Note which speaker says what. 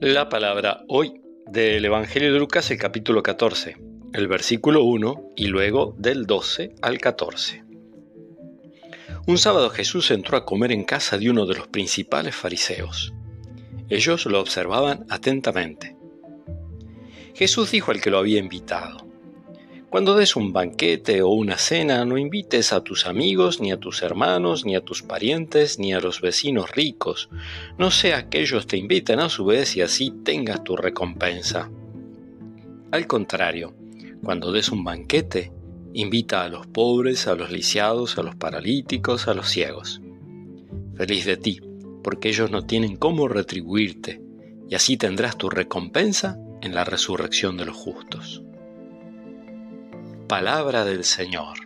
Speaker 1: La palabra hoy del Evangelio de Lucas, el capítulo 14, el versículo 1 y luego del 12 al 14. Un sábado Jesús entró a comer en casa de uno de los principales fariseos. Ellos lo observaban atentamente. Jesús dijo al que lo había invitado, cuando des un banquete o una cena, no invites a tus amigos, ni a tus hermanos, ni a tus parientes, ni a los vecinos ricos, no sea que ellos te inviten a su vez y así tengas tu recompensa. Al contrario, cuando des un banquete, invita a los pobres, a los lisiados, a los paralíticos, a los ciegos. Feliz de ti, porque ellos no tienen cómo retribuirte, y así tendrás tu recompensa en la resurrección de los justos. Palabra del Señor.